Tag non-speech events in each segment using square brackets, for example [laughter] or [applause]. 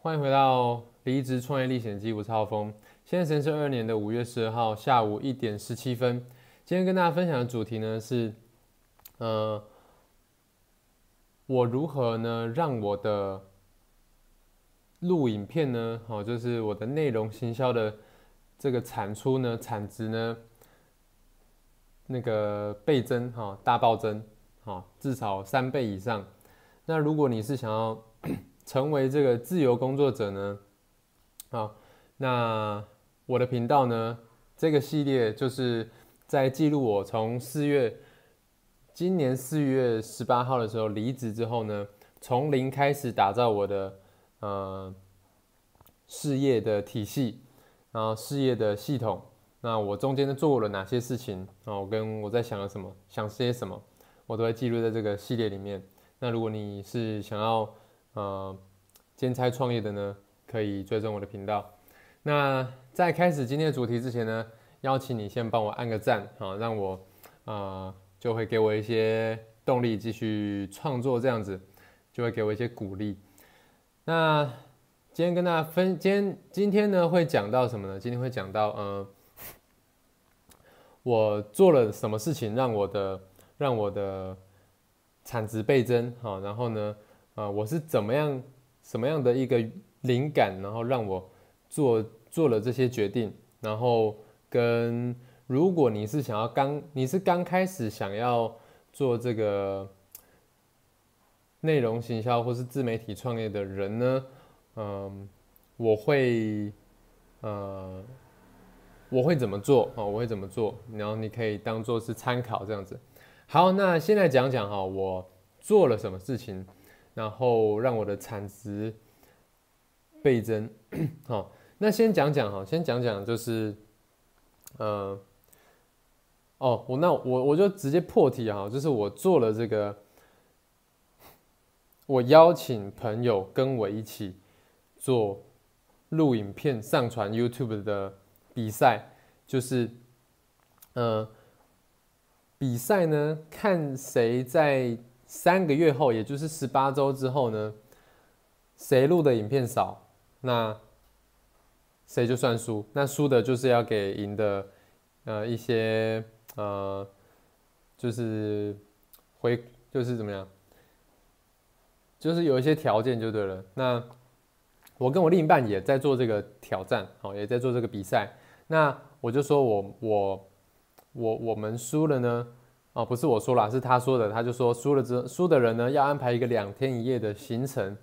欢迎回到《离职创业历险记》，我是浩峰。现在时间是二年的五月十二号下午一点十七分。今天跟大家分享的主题呢是，呃，我如何呢让我的录影片呢，好，就是我的内容行销的这个产出呢，产值呢，那个倍增哈，大暴增，哈，至少三倍以上。那如果你是想要成为这个自由工作者呢？好，那我的频道呢？这个系列就是在记录我从四月，今年四月十八号的时候离职之后呢，从零开始打造我的呃事业的体系，然后事业的系统。那我中间呢做了哪些事情？啊，我跟我在想了什么，想些什么，我都会记录在这个系列里面。那如果你是想要呃，兼差创业的呢，可以追踪我的频道。那在开始今天的主题之前呢，邀请你先帮我按个赞啊，让我啊就会给我一些动力继续创作，这样子就会给我一些鼓励。那今天跟大家分，今天今天呢会讲到什么呢？今天会讲到呃，我做了什么事情让我的让我的产值倍增好，然后呢？啊，我是怎么样、什么样的一个灵感，然后让我做做了这些决定，然后跟如果你是想要刚你是刚开始想要做这个内容行销或是自媒体创业的人呢，嗯，我会呃我会怎么做啊？我会怎么做？然后你可以当做是参考这样子。好，那现在讲讲哈，我做了什么事情。然后让我的产值倍增，好，那先讲讲哈，先讲讲就是，呃，哦，我那我我就直接破题哈，就是我做了这个，我邀请朋友跟我一起做录影片上传 YouTube 的比赛，就是，呃，比赛呢，看谁在。三个月后，也就是十八周之后呢，谁录的影片少，那谁就算输。那输的就是要给赢的，呃，一些呃，就是回，就是怎么样，就是有一些条件就对了。那我跟我另一半也在做这个挑战，好，也在做这个比赛。那我就说我我我我们输了呢。哦，不是我说了，是他说的。他就说输了之输的人呢，要安排一个两天一夜的行程。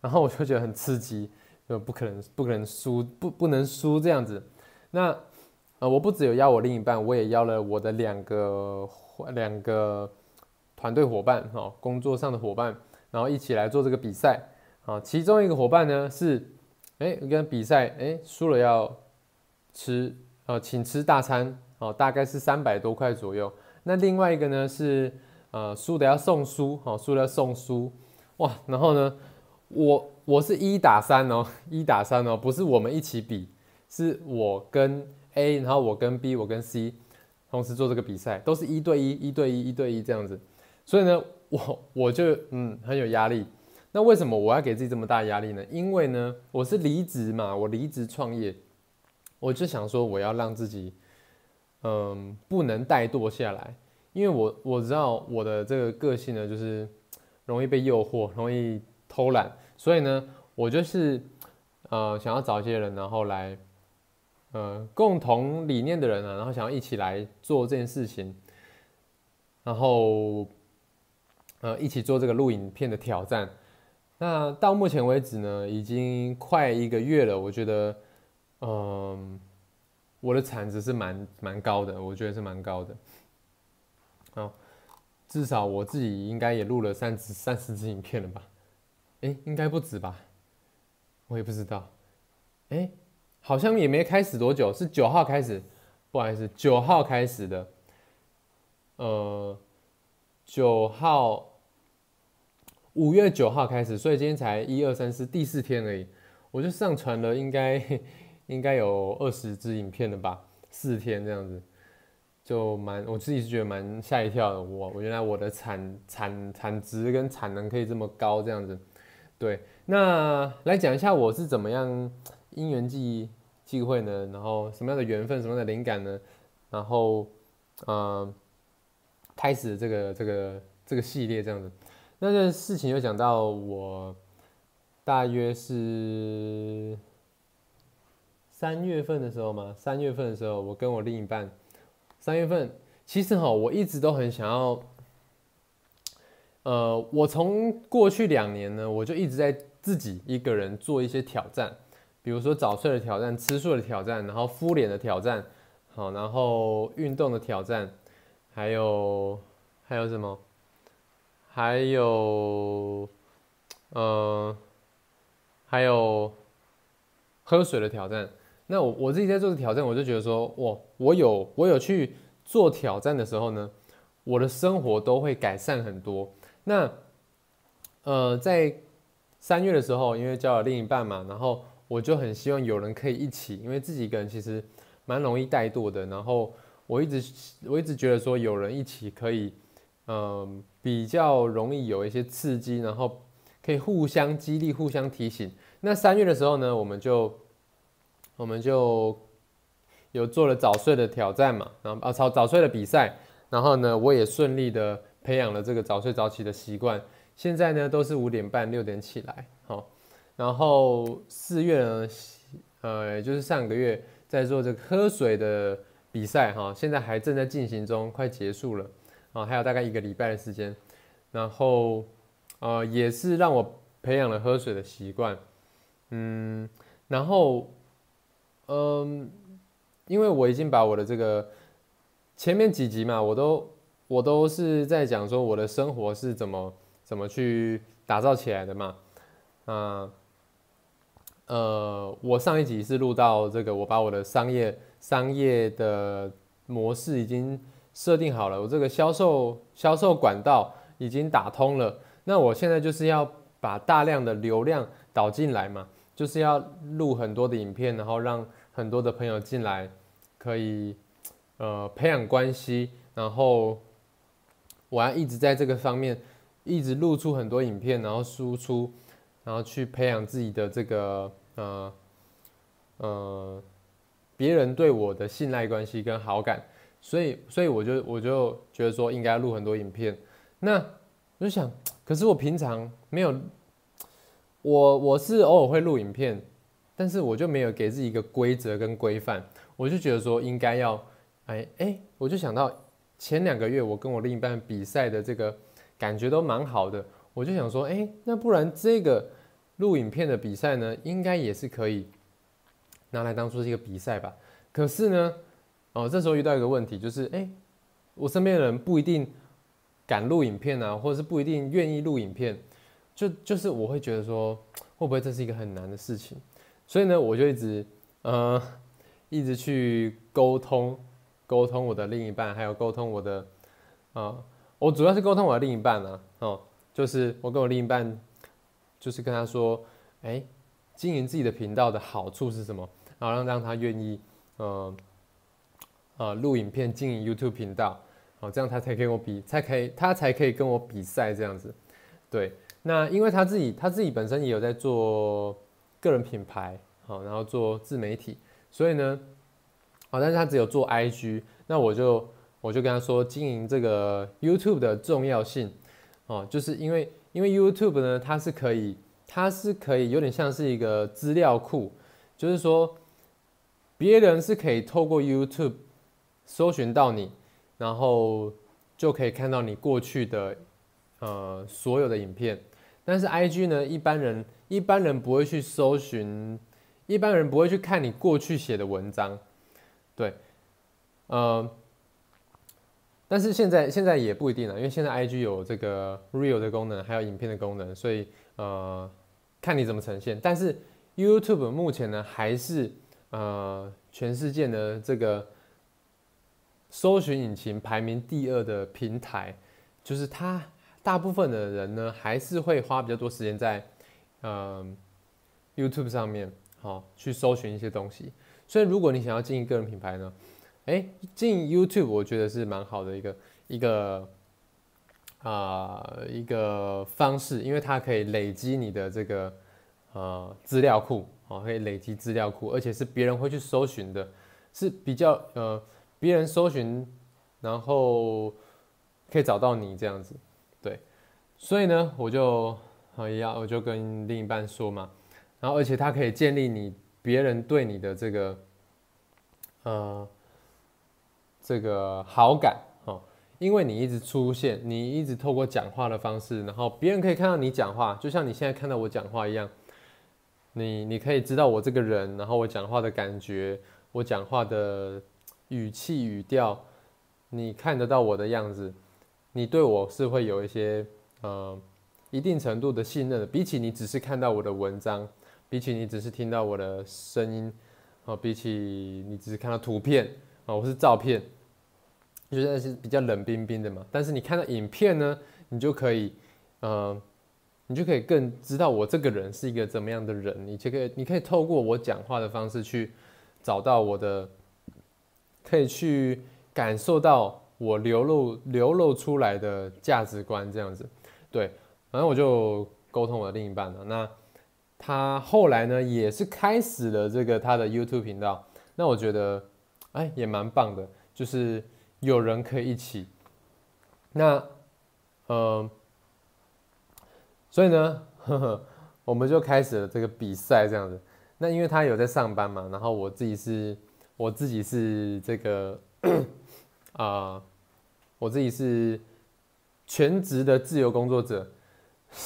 然后我就觉得很刺激，就不可能不可能输，不不能输这样子。那呃，我不只有邀我另一半，我也邀了我的两个两个团队伙伴，哈，工作上的伙伴，然后一起来做这个比赛。啊，其中一个伙伴呢是，哎，跟比赛，哎，输了要吃，呃，请吃大餐，哦，大概是三百多块左右。那另外一个呢是，呃，输的要送书，好，输的要送书，哇，然后呢，我我是一打三哦，一打三哦，不是我们一起比，是我跟 A，然后我跟 B，我跟 C，同时做这个比赛，都是一对一，一对一，一对一这样子，所以呢，我我就嗯很有压力。那为什么我要给自己这么大压力呢？因为呢，我是离职嘛，我离职创业，我就想说我要让自己。嗯，不能怠惰下来，因为我我知道我的这个个性呢，就是容易被诱惑，容易偷懒，所以呢，我就是呃想要找一些人，然后来呃共同理念的人啊，然后想要一起来做这件事情，然后呃一起做这个录影片的挑战。那到目前为止呢，已经快一个月了，我觉得嗯。我的产值是蛮蛮高的，我觉得是蛮高的。好，至少我自己应该也录了三十三十支影片了吧？哎，应该不止吧？我也不知道。哎，好像也没开始多久，是九号开始，不好意思，九号开始的。呃，九号，五月九号开始，所以今天才一二三四第四天而已，我就上传了，应该。应该有二十支影片了吧？四天这样子，就蛮我自己是觉得蛮吓一跳的。我我原来我的产产产值跟产能可以这么高这样子。对，那来讲一下我是怎么样因缘际际会呢？然后什么样的缘分，什么样的灵感呢？然后，呃，开始这个这个这个系列这样子。那个事情又讲到我大约是三月份的时候嘛，三月份的时候，我跟我另一半，三月份其实哈，我一直都很想要。呃，我从过去两年呢，我就一直在自己一个人做一些挑战，比如说早睡的挑战、吃素的挑战，然后敷脸的挑战，好，然后运动的挑战，还有还有什么？还有，呃，还有喝水的挑战。那我我自己在做的挑战，我就觉得说，哇，我有我有去做挑战的时候呢，我的生活都会改善很多。那，呃，在三月的时候，因为交了另一半嘛，然后我就很希望有人可以一起，因为自己一个人其实蛮容易怠惰的。然后我一直我一直觉得说有人一起可以，嗯，比较容易有一些刺激，然后可以互相激励、互相提醒。那三月的时候呢，我们就我们就有做了早睡的挑战嘛，然后啊早早睡的比赛，然后呢，我也顺利的。培养了这个早睡早起的习惯，现在呢都是五点半六点起来，好，然后四月呢，呃，就是上个月在做这个喝水的比赛，哈，现在还正在进行中，快结束了，啊，还有大概一个礼拜的时间，然后，呃，也是让我培养了喝水的习惯，嗯，然后，嗯，因为我已经把我的这个前面几集嘛，我都。我都是在讲说我的生活是怎么怎么去打造起来的嘛，啊，呃，我上一集是录到这个，我把我的商业商业的模式已经设定好了，我这个销售销售管道已经打通了，那我现在就是要把大量的流量导进来嘛，就是要录很多的影片，然后让很多的朋友进来，可以呃培养关系，然后。我要一直在这个方面，一直录出很多影片，然后输出，然后去培养自己的这个呃呃别人对我的信赖关系跟好感，所以所以我就我就觉得说应该录很多影片。那我就想，可是我平常没有，我我是偶尔会录影片，但是我就没有给自己一个规则跟规范，我就觉得说应该要，哎哎，我就想到。前两个月我跟我另一半比赛的这个感觉都蛮好的，我就想说，哎，那不然这个录影片的比赛呢，应该也是可以拿来当做是一个比赛吧？可是呢，哦，这时候遇到一个问题，就是，哎，我身边的人不一定敢录影片啊，或者是不一定愿意录影片，就就是我会觉得说，会不会这是一个很难的事情？所以呢，我就一直呃一直去沟通。沟通我的另一半，还有沟通我的，啊，我主要是沟通我的另一半啊，哦，就是我跟我另一半，就是跟他说，哎，经营自己的频道的好处是什么？然后让让他愿意，呃，呃，录影片经营 YouTube 频道，好，这样他才跟我比，才可以，他才可以跟我比赛这样子。对，那因为他自己，他自己本身也有在做个人品牌，好，然后做自媒体，所以呢。好，但是他只有做 IG，那我就我就跟他说经营这个 YouTube 的重要性，哦，就是因为因为 YouTube 呢，它是可以它是可以有点像是一个资料库，就是说别人是可以透过 YouTube 搜寻到你，然后就可以看到你过去的呃所有的影片，但是 IG 呢，一般人一般人不会去搜寻，一般人不会去看你过去写的文章。对，呃，但是现在现在也不一定了，因为现在 IG 有这个 Real 的功能，还有影片的功能，所以呃，看你怎么呈现。但是 YouTube 目前呢，还是呃全世界的这个搜寻引擎排名第二的平台，就是它大部分的人呢，还是会花比较多时间在嗯 YouTube 上面，好去搜寻一些东西。所以，如果你想要经营个人品牌呢，哎，经营 YouTube 我觉得是蛮好的一个一个啊一个方式，因为它可以累积你的这个呃资料库，哦，可以累积资料库，而且是别人会去搜寻的，是比较呃别人搜寻，然后可以找到你这样子，所以呢，我就好呀我就跟另一半说嘛，然后而且它可以建立你别人对你的这个呃这个好感哦。因为你一直出现，你一直透过讲话的方式，然后别人可以看到你讲话，就像你现在看到我讲话一样，你你可以知道我这个人，然后我讲话的感觉，我讲话的语气语调，你看得到我的样子，你对我是会有一些呃一定程度的信任。比起你只是看到我的文章，比起你只是听到我的声音，啊，比起你只是看到图片啊，我是照片。就得是比较冷冰冰的嘛，但是你看到影片呢，你就可以，呃，你就可以更知道我这个人是一个怎么样的人。你就可以你可以透过我讲话的方式去找到我的，可以去感受到我流露流露出来的价值观这样子。对，反正我就沟通我的另一半了。那他后来呢，也是开始了这个他的 YouTube 频道。那我觉得，哎，也蛮棒的，就是。有人可以一起，那，呃，所以呢，呵呵，我们就开始了这个比赛这样子。那因为他有在上班嘛，然后我自己是，我自己是这个，[coughs] 啊，我自己是全职的自由工作者，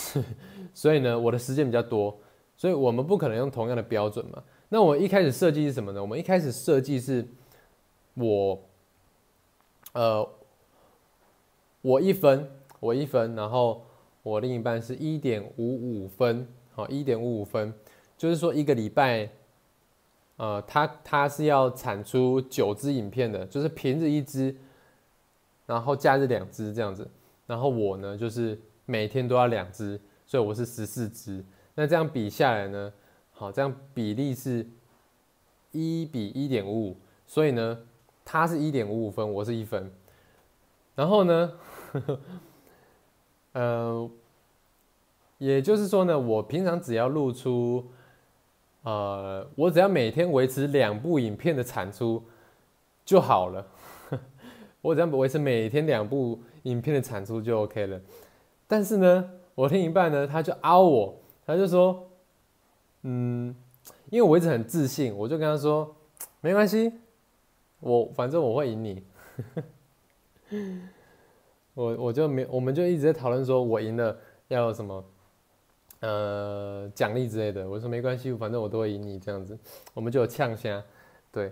[laughs] 所以呢，我的时间比较多，所以我们不可能用同样的标准嘛。那我一开始设计是什么呢？我们一开始设计是，我。呃，我一分，我一分，然后我另一半是一点五五分，好，一点五五分，就是说一个礼拜，呃，他他是要产出九支影片的，就是平日一支，然后假日两支这样子，然后我呢就是每天都要两支，所以我是十四支，那这样比下来呢，好，这样比例是一比一点五五，所以呢。他是一点五五分，我是一分。然后呢，[laughs] 呃，也就是说呢，我平常只要露出，呃，我只要每天维持两部影片的产出就好了。我只要维持每天两部影片的产出就 OK 了。但是呢，我另一半呢，他就凹我，他就说，嗯，因为我一直很自信，我就跟他说，没关系。我反正我会赢你，[laughs] 我我就没，我们就一直在讨论说，我赢了要什么，呃，奖励之类的。我说没关系，反正我都会赢你这样子，我们就有呛虾。对，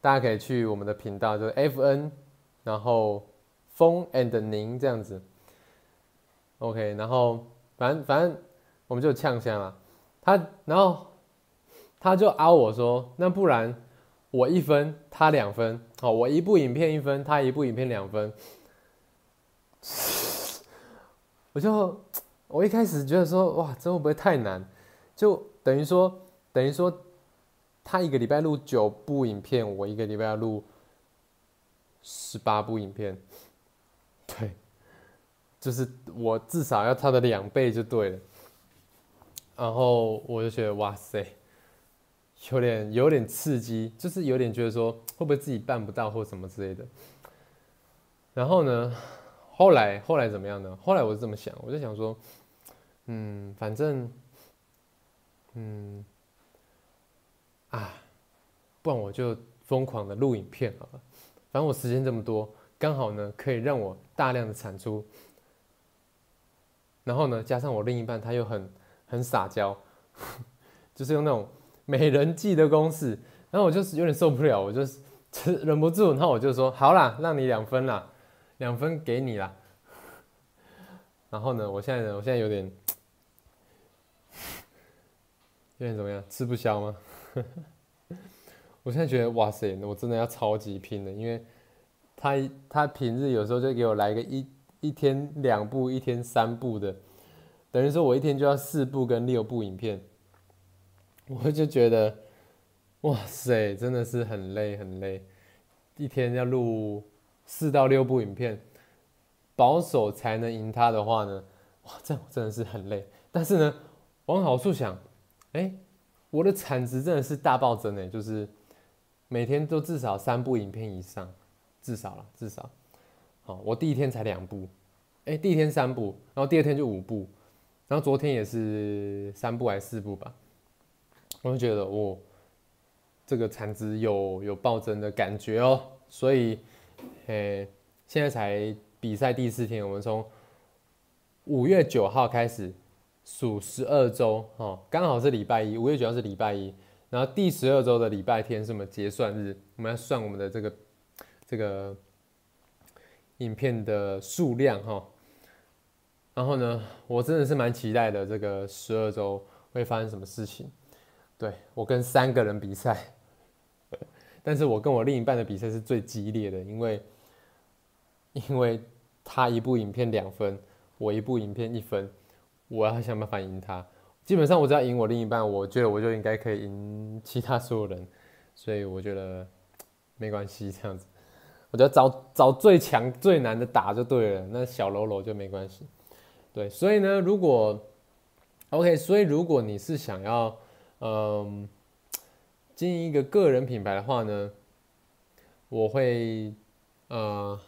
大家可以去我们的频道，就是 F N，然后风 and 宁这样子。OK，然后反正反正我们就呛虾了。他然后他就凹我说，那不然。我一分，他两分，好，我一部影片一分，他一部影片两分。[laughs] 我就我一开始觉得说，哇，这会不会太难？就等于说，等于说，他一个礼拜录九部影片，我一个礼拜要录十八部影片，[laughs] 对，就是我至少要他的两倍就对了。然后我就觉得，哇塞！有点有点刺激，就是有点觉得说会不会自己办不到或什么之类的。然后呢，后来后来怎么样呢？后来我是这么想，我就想说，嗯，反正，嗯，啊，不然我就疯狂的录影片好了。反正我时间这么多，刚好呢可以让我大量的产出。然后呢，加上我另一半他又很很撒娇，[laughs] 就是用那种。美人计的公式，然后我就是有点受不了，我就是忍不住，然后我就说好啦，让你两分啦，两分给你啦。然后呢，我现在呢，我现在有点 [sniffs] 有点怎么样，吃不消吗？我现在觉得哇塞，我真的要超级拼了，因为他他平日有时候就给我来个一一天两部，一天三部的，等于说我一天就要四部跟六部影片。我就觉得，哇塞，真的是很累很累，一天要录四到六部影片，保守才能赢他的话呢，哇，这样真的是很累。但是呢，往好处想，哎，我的产值真的是大暴增哎，就是每天都至少三部影片以上，至少了，至少。好，我第一天才两部，哎，第一天三部，然后第二天就五部，然后昨天也是三部还是四部吧，我就觉得哦，这个产值有有暴增的感觉哦，所以，诶，现在才比赛第四天，我们从五月九号开始数十二周，哦，刚好是礼拜一，五月九号是礼拜一，然后第十二周的礼拜天是我们结算日，我们要算我们的这个这个。影片的数量哈，然后呢，我真的是蛮期待的，这个十二周会发生什么事情？对我跟三个人比赛，[laughs] 但是我跟我另一半的比赛是最激烈的，因为因为他一部影片两分，我一部影片一分，我要想办法赢他。基本上我只要赢我另一半，我觉得我就应该可以赢其他所有人，所以我觉得没关系，这样子。我觉得找找最强最难的打就对了，那小喽啰就没关系。对，所以呢，如果 OK，所以如果你是想要嗯经营一个个人品牌的话呢，我会呃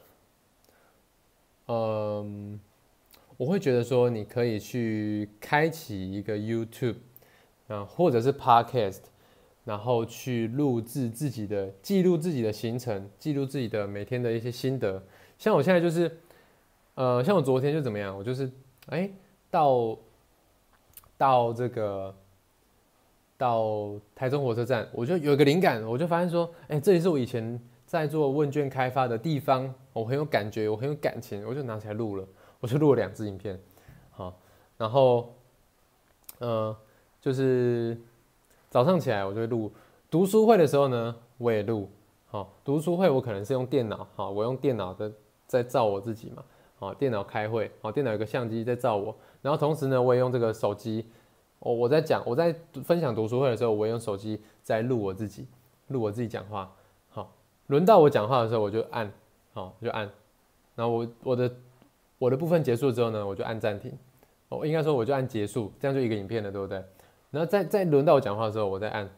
嗯我会觉得说你可以去开启一个 YouTube 啊，或者是 Podcast。然后去录制自己的记录自己的行程，记录自己的每天的一些心得。像我现在就是，呃，像我昨天就怎么样，我就是，哎，到到这个到台中火车站，我就有一个灵感，我就发现说，哎，这里是我以前在做问卷开发的地方，我很有感觉，我很有感情，我就拿起来录了，我就录了两支影片，好，然后，呃，就是。早上起来我就会录读书会的时候呢，我也录。好，读书会我可能是用电脑，好，我用电脑的在照我自己嘛。好，电脑开会，好，电脑有个相机在照我。然后同时呢，我也用这个手机，我我在讲我在分享读书会的时候，我也用手机在录我自己，录我自己讲话。好，轮到我讲话的时候，我就按，好，我就按。然后我我的我的部分结束之后呢，我就按暂停。哦，应该说我就按结束，这样就一个影片了，对不对？然后再再轮到我讲话的时候，我再按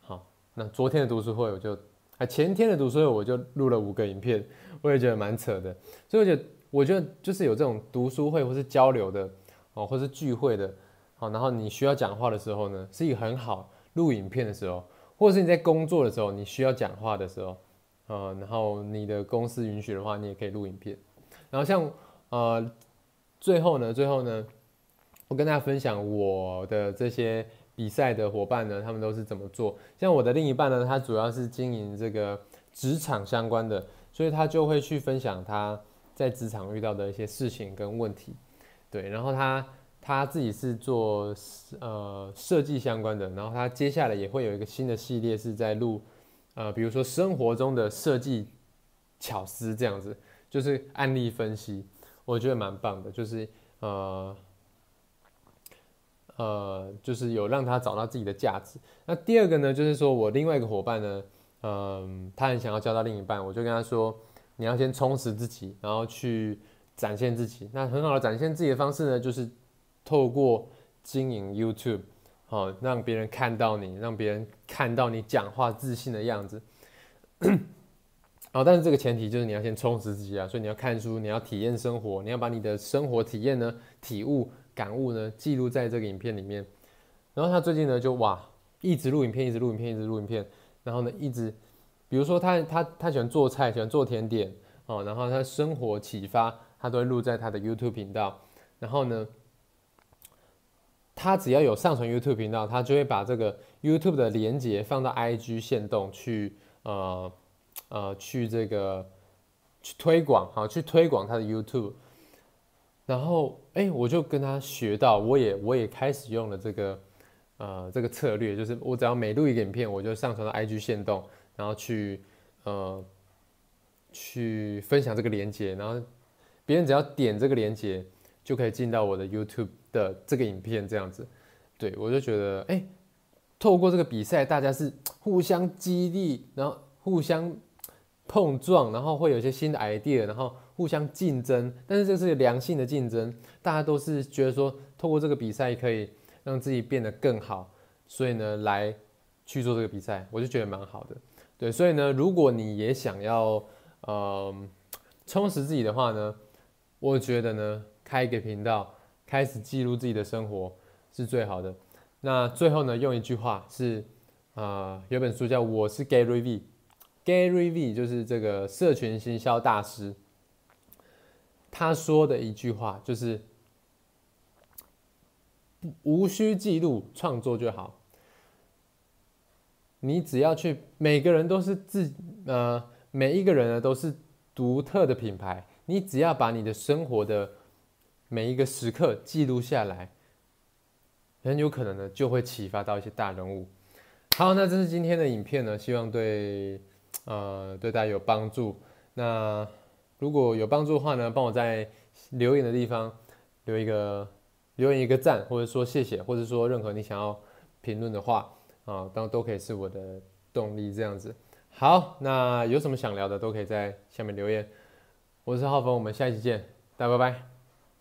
好。那昨天的读书会我就，啊前天的读书会我就录了五个影片，我也觉得蛮扯的。所以我觉得，我觉得就是有这种读书会或是交流的哦，或是聚会的，好，然后你需要讲话的时候呢，是一个很好录影片的时候，或者是你在工作的时候，你需要讲话的时候，呃，然后你的公司允许的话，你也可以录影片。然后像呃最后呢，最后呢，我跟大家分享我的这些。比赛的伙伴呢，他们都是怎么做？像我的另一半呢，他主要是经营这个职场相关的，所以他就会去分享他在职场遇到的一些事情跟问题。对，然后他他自己是做呃设计相关的，然后他接下来也会有一个新的系列是在录呃，比如说生活中的设计巧思这样子，就是案例分析，我觉得蛮棒的，就是呃。呃，就是有让他找到自己的价值。那第二个呢，就是说我另外一个伙伴呢，嗯，他很想要交到另一半，我就跟他说，你要先充实自己，然后去展现自己。那很好的展现自己的方式呢，就是透过经营 YouTube，好让别人看到你，让别人看到你讲话自信的样子。好，但是这个前提就是你要先充实自己啊，所以你要看书，你要体验生活，你要把你的生活体验呢体悟。感悟呢，记录在这个影片里面。然后他最近呢，就哇，一直录影片，一直录影片，一直录影片。然后呢，一直，比如说他他他喜欢做菜，喜欢做甜点哦。然后他生活启发，他都会录在他的 YouTube 频道。然后呢，他只要有上传 YouTube 频道，他就会把这个 YouTube 的连接放到 IG 线动去，呃呃，去这个去推广，好，去推广他的 YouTube。然后，哎，我就跟他学到，我也我也开始用了这个，呃，这个策略，就是我只要每录一个影片，我就上传到 IG 线动，然后去，呃，去分享这个链接，然后别人只要点这个链接，就可以进到我的 YouTube 的这个影片，这样子，对我就觉得，哎，透过这个比赛，大家是互相激励，然后互相碰撞，然后会有一些新的 idea，然后。互相竞争，但是这是良性的竞争，大家都是觉得说，透过这个比赛可以让自己变得更好，所以呢，来去做这个比赛，我就觉得蛮好的。对，所以呢，如果你也想要，嗯，充实自己的话呢，我觉得呢，开一个频道，开始记录自己的生活是最好的。那最后呢，用一句话是，啊，有本书叫《我是 Gary V》。Gary V 就是这个社群行销大师，他说的一句话就是：无需记录，创作就好。你只要去，每个人都是自呃，每一个人呢都是独特的品牌。你只要把你的生活的每一个时刻记录下来，很有可能呢就会启发到一些大人物。好，那这是今天的影片呢，希望对。呃，对大家有帮助。那如果有帮助的话呢，帮我在留言的地方留一个留言一个赞，或者说谢谢，或者说任何你想要评论的话啊，当然都可以是我的动力这样子。好，那有什么想聊的都可以在下面留言。我是浩峰，我们下一期见，大家拜拜。